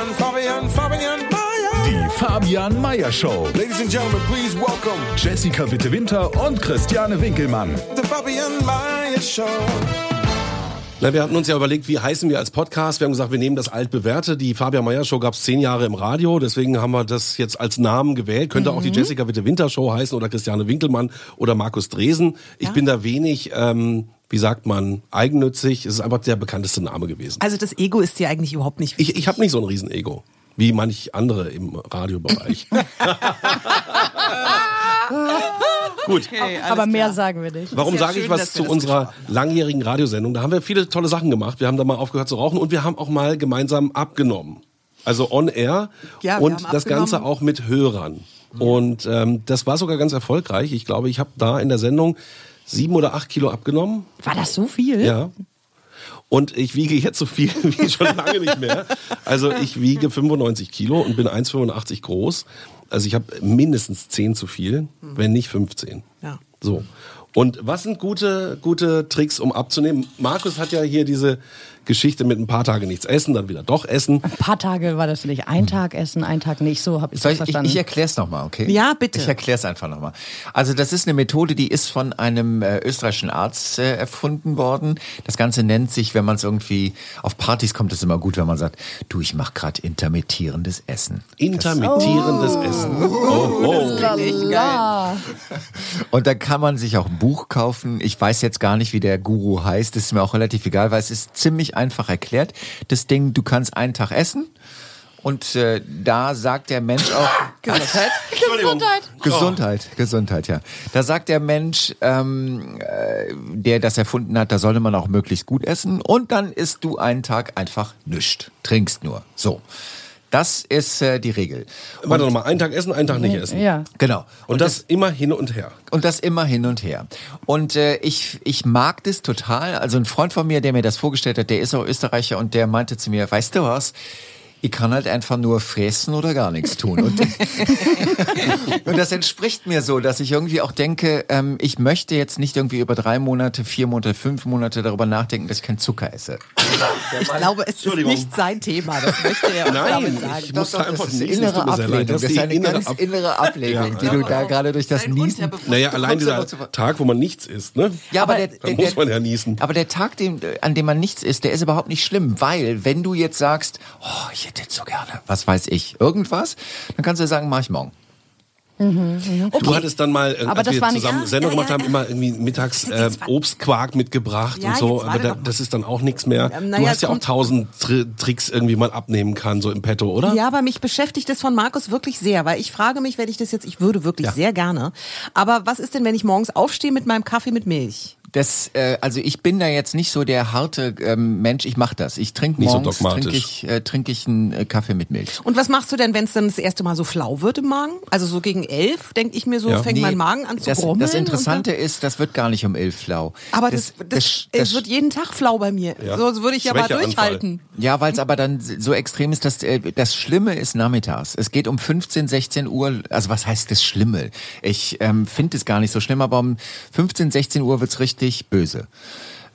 Fabian, Fabian, Fabian Mayer. Die Fabian Meyer Show. Ladies and gentlemen, please welcome Jessica Witte-Winter und Christiane Winkelmann. the Fabian Mayer Show. Na, wir hatten uns ja überlegt, wie heißen wir als Podcast. Wir haben gesagt, wir nehmen das altbewährte. Die Fabian Meyer Show gab es zehn Jahre im Radio, deswegen haben wir das jetzt als Namen gewählt. Könnte auch die Jessica Witte Winter Show heißen oder Christiane Winkelmann oder Markus Dresen. Ich bin da wenig, ähm, wie sagt man, eigennützig. Es ist einfach der bekannteste Name gewesen. Also das Ego ist dir eigentlich überhaupt nicht Ich, wichtig. ich habe nicht so ein Riesenego, wie manch andere im Radiobereich. Gut. Aber mehr sagen wir nicht. Warum sage ich was zu unserer langjährigen Radiosendung? Da haben wir viele tolle Sachen gemacht. Wir haben da mal aufgehört zu rauchen und wir haben auch mal gemeinsam abgenommen. Also on air Ja, und das Ganze auch mit Hörern. Und ähm, das war sogar ganz erfolgreich. Ich glaube, ich habe da in der Sendung sieben oder acht Kilo abgenommen. War das so viel? Ja. Und ich wiege jetzt so viel wie schon lange nicht mehr. Also ich wiege 95 Kilo und bin 1,85 groß. Also ich habe mindestens 10 zu viel, wenn nicht 15. Ja. So. Und was sind gute, gute Tricks, um abzunehmen? Markus hat ja hier diese Geschichte mit ein paar Tage nichts essen, dann wieder doch essen. Ein paar Tage war das nicht. Ein Tag essen, ein Tag nicht. So habe ich Soll das ich, ich, verstanden. ich erkläre es nochmal, okay? Ja, bitte. Ich erkläre es einfach nochmal. Also das ist eine Methode, die ist von einem äh, österreichischen Arzt äh, erfunden worden. Das Ganze nennt sich, wenn man es irgendwie, auf Partys kommt es immer gut, wenn man sagt, du, ich mache gerade intermittierendes Essen. Intermittierendes Essen. Oh, oh. Lala. Und da kann man sich auch ein Buch kaufen. Ich weiß jetzt gar nicht, wie der Guru heißt. Das ist mir auch relativ egal, weil es ist ziemlich einfach erklärt. Das Ding, du kannst einen Tag essen. Und äh, da sagt der Mensch auch Gesundheit. Gesundheit. Gesundheit, Gesundheit, ja. Da sagt der Mensch, ähm, äh, der das erfunden hat, da sollte man auch möglichst gut essen. Und dann isst du einen Tag einfach nischt, trinkst nur. So, das ist äh, die Regel. Warte noch mal, einen Tag essen, einen Tag nicht essen. Ja. Genau. Und das immer hin und her. Und das immer hin und her. Und äh, ich, ich mag das total. Also ein Freund von mir, der mir das vorgestellt hat, der ist auch Österreicher und der meinte zu mir, weißt du was? Ich kann halt einfach nur fressen oder gar nichts tun. Und, und das entspricht mir so, dass ich irgendwie auch denke, ähm, ich möchte jetzt nicht irgendwie über drei Monate, vier Monate, fünf Monate darüber nachdenken, dass ich keinen Zucker esse. Ich glaube, es ist nicht sein Thema. Das möchte er uns Nein, damit sagen. ich muss Doch, doch, das ist niesen. innere. Ablehnung. Das ist eine innere ganz Ab- innere Ablehnung, die du da gerade durch das Niesen... Naja, allein dieser aber Tag, wo man nichts isst, ne? Ja, aber, der, Da der, muss man ja niesen. Aber der Tag, dem, an dem man nichts isst, der ist überhaupt nicht schlimm, weil wenn du jetzt sagst, oh, ich hätte jetzt so gerne, was weiß ich, irgendwas, dann kannst du sagen, mach ich morgen. Du hattest dann mal, äh, Aber als wir zusammen Ja, Sendung ja, gemacht ja, haben, immer irgendwie mittags äh, Obstquark mitgebracht und so. Aber da, das ist dann auch nichts mehr. Ähm, du naja, hast ja auch tausend Tri Tricks irgendwie mal abnehmen kann, so im Petto, oder? Ja, aber mich beschäftigt das von Markus wirklich sehr, weil ich frage mich, wenn ich das jetzt, ich würde wirklich sehr gerne. Aber was ist denn, wenn ich morgens aufstehe mit meinem Kaffee mit Milch? Das, äh, also ich bin da jetzt nicht so der harte ähm, Mensch, ich mache das. Ich trinke Nicht so morgens, dogmatisch. trinke ich, äh, trink ich einen äh, Kaffee mit Milch. Und was machst du denn, wenn es dann das erste Mal so flau wird im Magen? Also so gegen elf, denke ich mir so, Ja. fängt Nee, mein Magen an zu das, brummeln. das Interessante ist, das wird gar nicht um elf flau. aber das, das, es wird jeden Tag flau bei mir. Ja. So würde ich ja mal durchhalten. Ja, weil es aber dann so extrem ist, dass äh, das Schlimme ist nachmittags. Es geht um 15, 16 Uhr. Also was heißt das Schlimme? Ich ähm, finde es gar nicht so schlimm, aber um 15, 16 Uhr wird's richtig böse.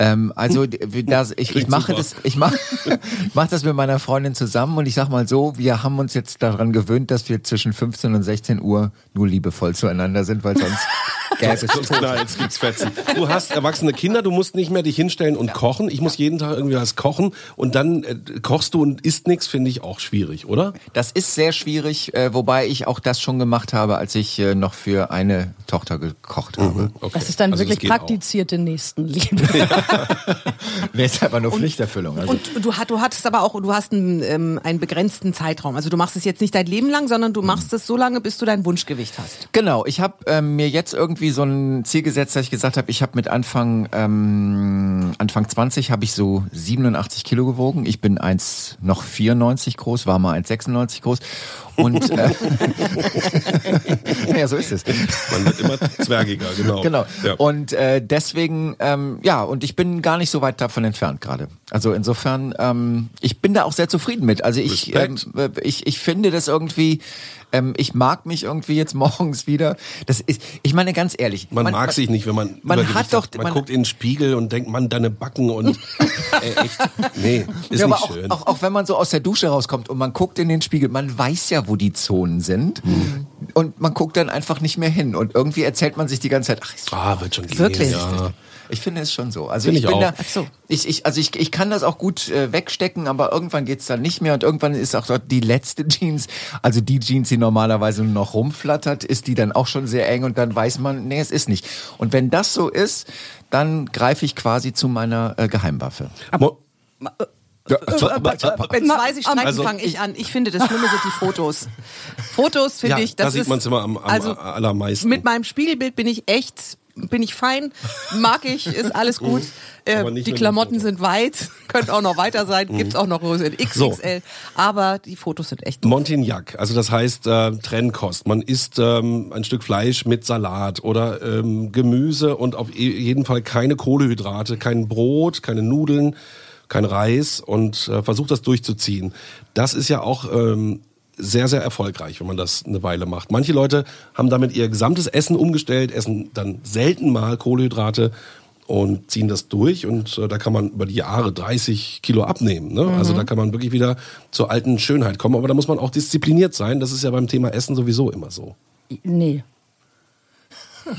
Ähm, also das, ich, ich mache das, ich mache ich mach das mit meiner Freundin zusammen und ich sag mal so, wir haben uns jetzt daran gewöhnt, dass wir zwischen 15 und 16 Uhr nur liebevoll zueinander sind, weil sonst knallt's, gibt's Fetzen. Du hast erwachsene Kinder, du musst nicht mehr dich hinstellen und kochen. Ich muss jeden Tag irgendwie was kochen und dann äh, kochst du und isst nichts, finde ich auch schwierig, oder? Das ist sehr schwierig, äh, wobei ich auch das schon gemacht habe, als ich äh, noch für eine Tochter gekocht habe. Okay. Das ist dann Also wirklich praktizierte Nächstenliebe. Nee, ist aber nur Pflichterfüllung. Also Und du, du hattest aber auch, du hast einen, ähm, einen begrenzten Zeitraum. Also du machst es jetzt nicht dein Leben lang, sondern du machst es so lange, bis du dein Wunschgewicht hast. Genau, ich habe ähm, mir jetzt irgendwie irgendwie so ein Ziel gesetzt, dass ich gesagt habe, ich habe mit Anfang ähm, Anfang 20 habe ich so 87 Kilo gewogen. Ich bin 1 noch 94 groß, war mal 1,96 groß und äh, ja, so ist es. Man wird immer zwergiger, genau. Genau. Ja. Und äh, deswegen, ähm, ja, und ich bin gar nicht so weit davon entfernt gerade. Also insofern, ähm, ich bin da auch sehr zufrieden mit. Also ich, ähm, äh, ich, ich finde das irgendwie, ähm, ich mag mich irgendwie jetzt morgens wieder. Das ist, ich meine ganz ehrlich. Man, mag sich nicht, wenn man man hat doch- Man, man- guckt in den Spiegel und denkt, Mann, deine Backen und äh, echt, nee, ist ja, nicht auch, schön. auch, auch wenn man so aus der Dusche rauskommt und man guckt in den Spiegel, man weiß ja, wo die Zonen sind. Mhm. Und man guckt dann einfach nicht mehr hin. Und irgendwie erzählt man sich die ganze Zeit, ach, ist ah, wird schon gehen. Wirklich? Ja. Ich finde es schon so. Also ich, ich bin auch. da, Ach so. ich, ich, also ich, ich kann das auch gut äh, wegstecken, aber irgendwann geht's dann nicht mehr und irgendwann ist auch dort die letzte Jeans, also die Jeans, die normalerweise nur noch rumflattert, ist die dann auch schon sehr eng und dann weiß man, nee, es ist nicht. Und wenn das so ist, dann greife ich quasi zu meiner äh, Geheimwaffe. Mo- Wenn zwei sich streiten, Also fange ich an. Ich finde, das Schlimme sind die Fotos. Fotos finde Ja, ich, das da sieht ist, man's immer am- am also allermeisten. Mit meinem Spiegelbild bin ich echt, bin ich fein, mag ich, ist alles gut. Äh, die Klamotten sind weit, könnte auch noch weiter sein, gibt's auch noch Größe in XXL. Aber die Fotos sind echt. Montignac, also das heißt äh, Trennkost. Man isst ähm, ein Stück Fleisch mit Salat oder ähm, Gemüse und auf e- jeden Fall keine Kohlehydrate, kein Brot, keine Nudeln, kein Reis und äh, versucht das durchzuziehen. Das ist ja auch ähm, sehr, sehr erfolgreich, wenn man das eine Weile macht. Manche Leute haben damit ihr gesamtes Essen umgestellt, essen dann selten mal Kohlehydrate und ziehen das durch und äh, da kann man über die Jahre 30 Kilo abnehmen. Ne? Also da kann man wirklich wieder zur alten Schönheit kommen, aber da muss man auch diszipliniert sein. Das ist ja beim Thema Essen sowieso immer so. Nee.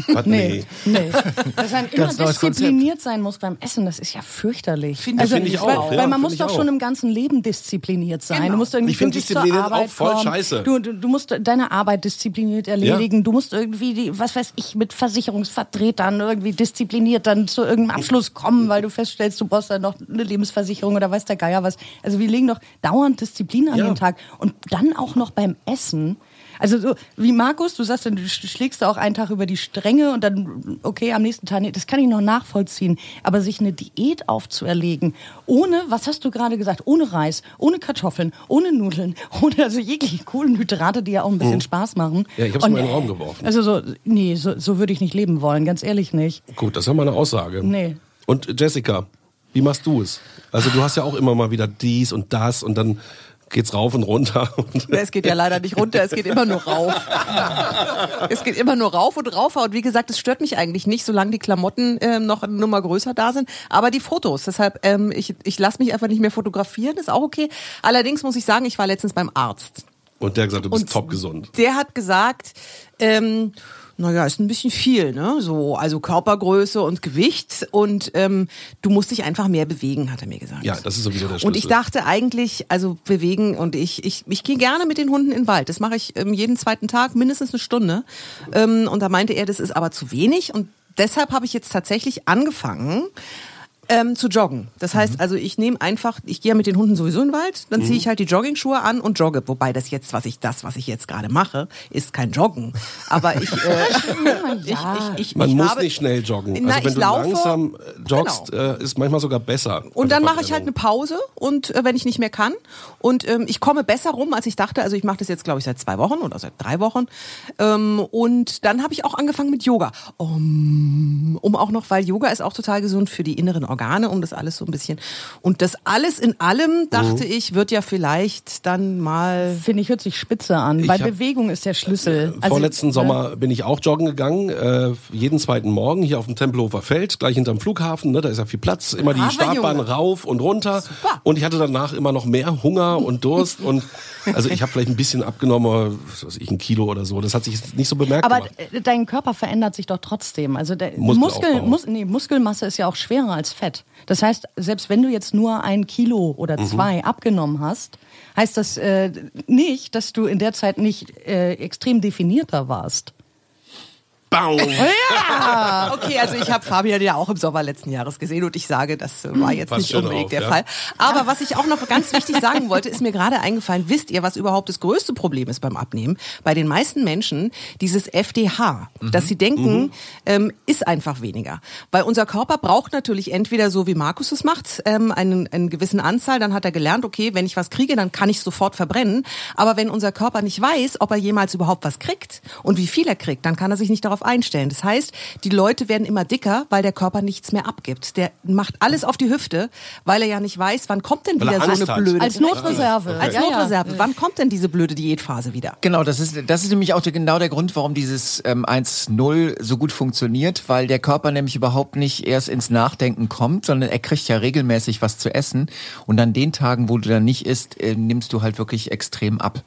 Was? Nee, nee. Dass man immer diszipliniert sein muss beim Essen, das ist ja fürchterlich. Finde- also, finde ich weil, auch, weil ja, man finde muss doch auch. schon im ganzen Leben diszipliniert sein. Genau. Du musst irgendwie Ich finde Arbeit auch voll kommen. scheiße. Du, du, du musst deine Arbeit diszipliniert erledigen. Du musst irgendwie, die, was weiß ich, mit Versicherungsvertretern irgendwie diszipliniert dann zu irgendeinem Abschluss kommen, weil du feststellst, du brauchst dann noch eine Lebensversicherung oder weiß der Geier was. Also wir legen doch dauernd Disziplin an Ja. den Tag. Und dann auch noch beim Essen. Also so wie Markus, du sagst, dann du sch- schlägst da auch einen Tag über die Stränge und dann, okay, am nächsten Tag, nee, das kann ich noch nachvollziehen. Aber sich eine Diät aufzuerlegen, ohne, was hast du gerade gesagt, ohne Reis, ohne Kartoffeln, ohne Nudeln, ohne also jegliche Kohlenhydrate, die ja auch ein bisschen Spaß machen. Mhm. Ja, ich hab's Und, mal in den Raum geworfen. Also so, nee, so, so würde ich nicht leben wollen, ganz ehrlich nicht. Gut, das ist ja mal eine Aussage. Nee. Und Jessica, wie machst du es? Also du hast ja auch immer mal wieder dies und das und dann geht's rauf und runter. Es geht ja leider nicht runter, es geht immer nur rauf. Es geht immer nur rauf und rauf. Und wie gesagt, es stört mich eigentlich nicht, solange die Klamotten ähm, noch eine Nummer größer da sind. Aber die Fotos, deshalb, ähm, ich, ich lasse mich einfach nicht mehr fotografieren, ist auch okay. Allerdings muss ich sagen, ich war letztens beim Arzt. Und der hat gesagt, du bist Und top gesund. Der hat gesagt, ähm, naja, ist ein bisschen viel, ne? So, also Körpergröße und Gewicht und ähm, du musst dich einfach mehr bewegen, hat er mir gesagt. Ja, das ist sowieso der Schlüssel. Und ich dachte eigentlich, also bewegen und ich, ich, ich gehe gerne mit den Hunden in den Wald. Das mache ich ähm, jeden zweiten Tag, mindestens eine Stunde. Ähm, und da meinte er, das ist aber zu wenig. Und deshalb habe ich jetzt tatsächlich angefangen, ähm, zu joggen. Das heißt also, ich nehme einfach, ich gehe ja mit den Hunden sowieso in den Wald, dann ziehe ich halt die Joggingschuhe an und jogge. Wobei das jetzt, was ich das, was ich jetzt gerade mache, ist kein Joggen. Aber ich, äh, ich, ich, ich, Man ich muss habe, nicht schnell joggen. Na, also wenn ich du laufe, langsam joggst, Genau. äh, ist manchmal sogar besser. Und dann mache ich halt eine. Pause und äh, wenn ich nicht mehr kann und ähm, ich komme besser rum, als ich dachte. Also ich mache das jetzt glaube ich seit zwei Wochen oder seit drei Wochen ähm, und dann habe ich auch angefangen mit Yoga, um, um auch noch, weil Yoga ist auch total gesund für die inneren Organe, um das alles so ein bisschen und das alles in allem dachte Mhm. ich wird ja vielleicht dann mal Finde ich, hört sich spitze an, weil hab- Bewegung ist der Schlüssel. Also, Vorletzten ne? Sommer bin ich auch joggen gegangen, äh, jeden zweiten Morgen hier auf dem Tempelhofer Feld, gleich hinterm Flughafen, ne, da ist ja viel Platz, immer die Startbahn Junge. rauf und runter Super. und ich hatte danach immer noch mehr Hunger und Durst und also ich habe vielleicht ein bisschen abgenommen, was weiß ich, ein Kilo oder so, das hat sich nicht so bemerkt Aber gemacht. äh, dein Körper verändert sich doch trotzdem. Also der. Muskel, Mus, nee, Muskelmasse ist ja auch schwerer als Fett. Das heißt, selbst wenn du jetzt nur ein Kilo oder Mhm. zwei abgenommen hast, heißt das äh, nicht, dass du in der Zeit nicht äh, extrem definierter warst. Baum. Okay, also ich habe Fabian ja auch im Sommer letzten Jahres gesehen und ich sage, das äh, war jetzt Passt nicht unbedingt auf, der ja. Fall. Aber was ich auch noch ganz wichtig sagen wollte, ist mir gerade eingefallen, wisst ihr, was überhaupt das größte Problem ist beim Abnehmen? Bei den meisten Menschen dieses FDH, dass sie denken, ähm, ist einfach weniger. Weil unser Körper braucht natürlich entweder so, wie Markus es macht, ähm, einen, einen gewissen Anzahl, dann hat er gelernt, okay, wenn ich was kriege, dann kann ich sofort verbrennen. Aber wenn unser Körper nicht weiß, ob er jemals überhaupt was kriegt und wie viel er kriegt, dann kann er sich nicht darauf einstellen. Das heißt, die Leute werden immer dicker, weil der Körper nichts mehr abgibt. Der macht alles auf die Hüfte, weil er ja nicht weiß, wann kommt denn Weil er wieder so eine hat. blöde Als Notreserve. als Ja, ja. Notreserve. Wann kommt denn diese blöde Diätphase wieder? Genau, das ist, das ist nämlich auch der, genau der Grund, warum dieses ähm, 1-0 so gut funktioniert, weil der Körper nämlich überhaupt nicht erst ins Nachdenken kommt, sondern er kriegt ja regelmäßig was zu essen. Und an den Tagen, wo du dann nicht isst, äh, nimmst du halt wirklich extrem ab.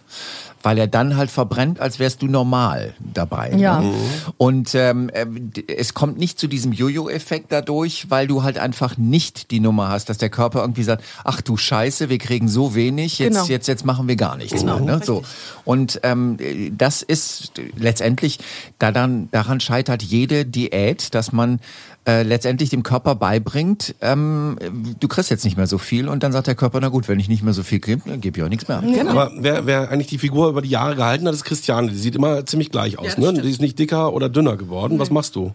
Weil er dann halt verbrennt, als wärst du normal dabei. Ja. Ne? Und ähm, äh, es kommt nicht zu diesem Jojo-Effekt dadurch, weil du halt einfach nicht die Nummer hast, dass der Körper irgendwie sagt, ach du Scheiße, wir kriegen so wenig, jetzt, Genau. jetzt, jetzt machen wir gar nichts mehr. Ne? So. Und ähm, das ist letztendlich, daran, daran scheitert jede Diät, dass man äh, letztendlich dem Körper beibringt, ähm, du kriegst jetzt nicht mehr so viel und dann sagt der Körper, na gut, wenn ich nicht mehr so viel kriege, dann gebe ich auch nichts mehr ab. Aber wer, wer eigentlich die Figur über die Jahre gehalten hat, ist Christiane. Die sieht immer ziemlich gleich aus. ne? Die ist nicht dicker oder dünner geworden. Was machst du?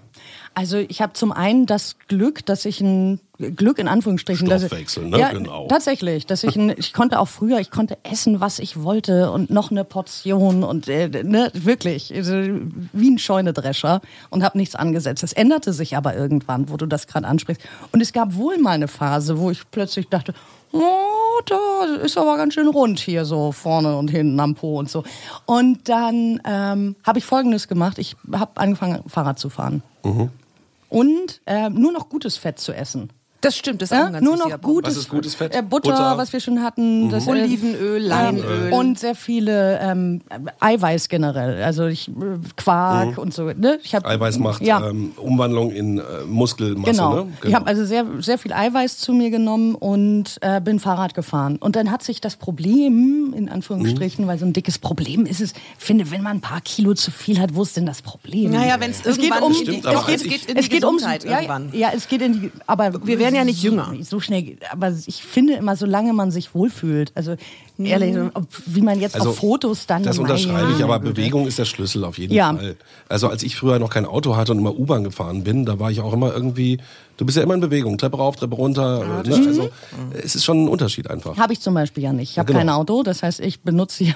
Also ich habe zum einen das Glück, dass ich ein Glück in Anführungsstrichen, dass ich, Stoffwechsel, ne? ja, Genau. tatsächlich, dass ich ein, ich konnte auch früher, ich konnte essen, was ich wollte und noch eine Portion und äh, ne, wirklich also, wie ein Scheunedrescher und habe nichts angesetzt. Das änderte sich aber irgendwann, wo du das gerade ansprichst. Und es gab wohl mal eine Phase, wo ich plötzlich dachte, oh, da ist aber ganz schön rund hier so vorne und hinten am Po und so. Und dann ähm, habe ich Folgendes gemacht: Ich habe angefangen Fahrrad zu fahren und äh, nur noch gutes Fett zu essen. Das stimmt, das ist auch Ja, ein ganz nur noch gutes, Was ist gutes Fett? Äh, Butter, Butter? was wir schon hatten. Das, äh, Olivenöl, Leinöl. Und sehr viele ähm, Eiweiß generell. Also ich, äh, Quark und so. Ne? Ich hab, Eiweiß macht ja. ähm, Umwandlung in äh, Muskelmasse. Genau. Ne? Ich habe also sehr, sehr viel Eiweiß zu mir genommen und äh, bin Fahrrad gefahren. Und dann hat sich das Problem, in Anführungsstrichen, weil so ein dickes Problem ist es, finde, wenn man ein paar Kilo zu viel hat, wo ist denn das Problem? Naja, wenn es es geht um, Stimmt, es aber geht, es geht in die es geht ums, Gesundheit ja, irgendwann. ja, es geht in die, aber Wir werden ja nicht jünger. So schnell, aber ich finde immer, solange man sich wohlfühlt, also ehrlich, ob- wie man jetzt Also, auf Fotos dann. Das unterschreibe ich, aber. Bewegung ist der Schlüssel auf jeden Ja. Fall. Also als ich früher noch kein Auto hatte und immer U-Bahn gefahren bin, da war ich auch immer irgendwie, du bist ja immer in Bewegung, Treppe rauf, Treppe runter. ne? Also es ist schon ein Unterschied einfach. Habe ich zum Beispiel ja nicht. Ich habe genau. kein Auto, das heißt, ich benutze die,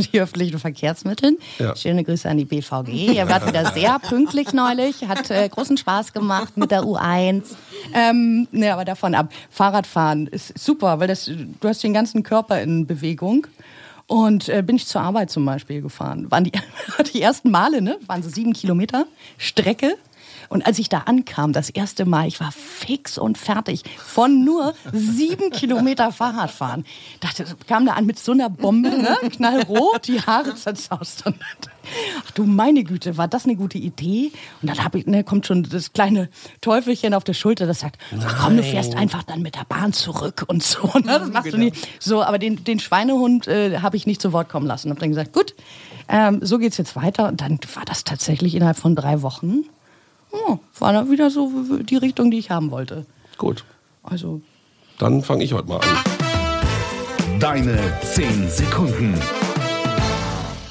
die öffentlichen Verkehrsmittel. Ja. Schöne Grüße an die BVG. Ihr wart wieder sehr pünktlich neulich, hat äh, großen Spaß gemacht mit der U1. Ähm, ne, aber davon ab. Fahrradfahren ist super, weil das, du hast den ganzen Körper in Bewegung. Und äh, bin ich zur Arbeit zum Beispiel gefahren. Waren die, die ersten Male, ne? Waren so sieben Kilometer Strecke. Und als ich da ankam, das erste Mal, ich war fix und fertig von nur sieben Kilometer Fahrradfahren. Dachte, kam da an mit so einer Bombe, ne? knallrot, die Haare zerzaust. Ach du meine Güte, war das eine gute Idee? Und dann hab ich, ne, kommt schon das kleine Teufelchen auf der Schulter, das sagt, ach komm, du fährst einfach dann mit der Bahn zurück und so. Ne? Das machst du nie. So, aber den, den Schweinehund äh, habe ich nicht zu Wort kommen lassen. Hab dann gesagt, gut, ähm, so geht's jetzt weiter. Und dann war das tatsächlich innerhalb von drei Wochen ja, war dann wieder so die Richtung, die ich haben wollte. Gut, Also, dann fange ich heute mal an. Deine 10 Sekunden.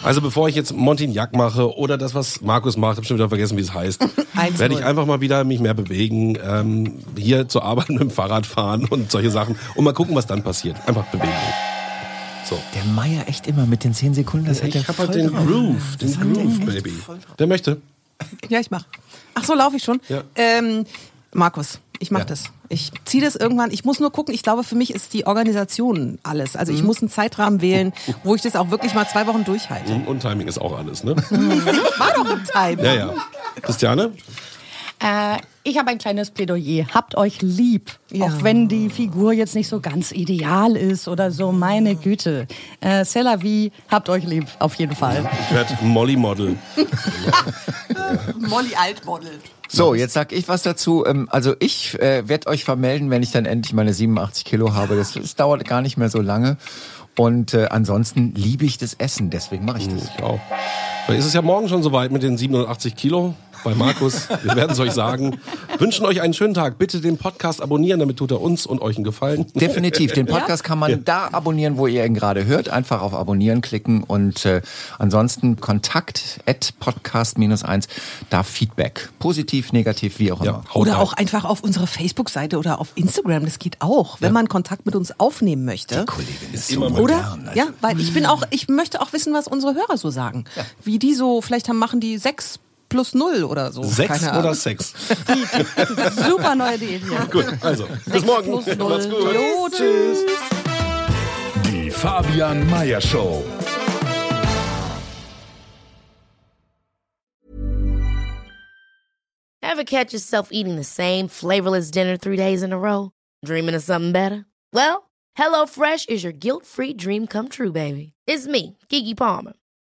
Also bevor ich jetzt Montignac mache oder das, was Markus macht, habe schon wieder vergessen, wie es heißt, 1-0. werde ich einfach mal wieder mich mehr bewegen, ähm, hier zur Arbeit mit dem Fahrrad fahren und solche Sachen und mal gucken, was dann passiert. Einfach Bewegung. So. Der Meier echt immer mit den 10 Sekunden, das hat Ich er habe voll halt den drauf. Groove, den Groove, Baby. Wer möchte? Ja, ich mach. Ach so, laufe ich schon. Ja. Ähm, Markus, ich mach Ja. das. Ich ziehe das irgendwann. Ich muss nur gucken. Ich glaube, für mich ist die Organisation alles. Also ich Mhm. muss einen Zeitrahmen wählen, wo ich das auch wirklich mal zwei Wochen durchhalte. Und Timing ist auch alles, ne? War doch ein Time. Ja, ja. Christiane? Äh, ich habe ein kleines Plädoyer. Habt euch lieb. Ja. Auch wenn die Figur jetzt nicht so ganz ideal ist oder so. Meine Güte. Äh, C'est la vie. Habt euch lieb. Auf jeden Fall. Ich werde Molly Model. Molly Altmodel. So, jetzt sag ich was dazu. Ähm, Also ich äh, werde euch vermelden, wenn ich dann endlich meine 87 Kilo habe. Das, das dauert gar nicht mehr so lange. Und äh, ansonsten liebe ich das Essen, deswegen mache ich das. Ich auch. Vielleicht ist es ja morgen schon soweit mit den 87 Kilo bei Markus. Wir werden es euch sagen. Wünschen euch einen schönen Tag. Bitte den Podcast abonnieren, damit tut er uns und euch einen Gefallen. Definitiv. Den Podcast kann man da abonnieren, wo ihr ihn gerade hört. Einfach auf Abonnieren klicken und äh, ansonsten Kontakt at podcast-1, da Feedback. Positiv, negativ, wie auch immer. haut Oder auch einfach auf unserer Facebook-Seite oder auf Instagram. Das geht auch, wenn man Kontakt mit uns aufnehmen möchte. Kollegin ist immer so mal- Oder? modern, also. Ja, weil ich bin auch, ich möchte auch wissen, was unsere Hörer so sagen. Wie die so, vielleicht haben, machen die sechs plus null oder so. Sechs Keine Ahnung. oder Sex? Super neue Idee. Gut, also, bis morgen. Macht's gut. Jo, Tschüss. Die Fabian Meyer Show. Ever catch yourself eating the same flavorless dinner three days in a row? Dreaming of something better? Well, HelloFresh is your guilt-free dream come true, baby. It's me, Kiki Palmer.